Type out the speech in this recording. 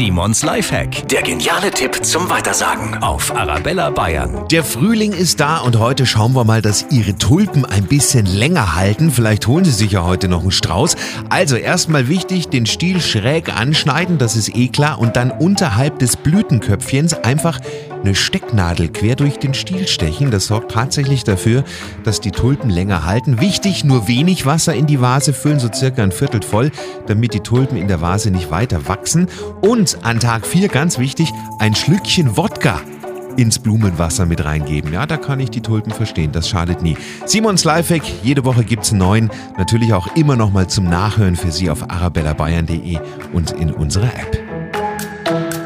Simons Lifehack. Der geniale Tipp zum Weitersagen auf Arabella Bayern. Der Frühling ist da und heute schauen wir mal, dass Ihre Tulpen ein bisschen länger halten. Vielleicht holen Sie sich ja heute noch einen Strauß. Also erstmal wichtig, den Stiel schräg anschneiden, das ist eh klar. Und dann unterhalb des Blütenköpfchens einfach eine Stecknadel quer durch den Stiel stechen. Das sorgt tatsächlich dafür, dass die Tulpen länger halten. Wichtig, nur wenig Wasser in die Vase füllen, so circa ein Viertel voll, damit die Tulpen in der Vase nicht weiter wachsen. Und an Tag 4 ganz wichtig, ein Schlückchen Wodka ins Blumenwasser mit reingeben. Ja, da kann ich die Tulpen verstehen, das schadet nie. Simons Lifehack, jede Woche gibt's einen neuen, natürlich auch immer noch mal zum Nachhören für Sie auf arabellabayern.de und in unserer App.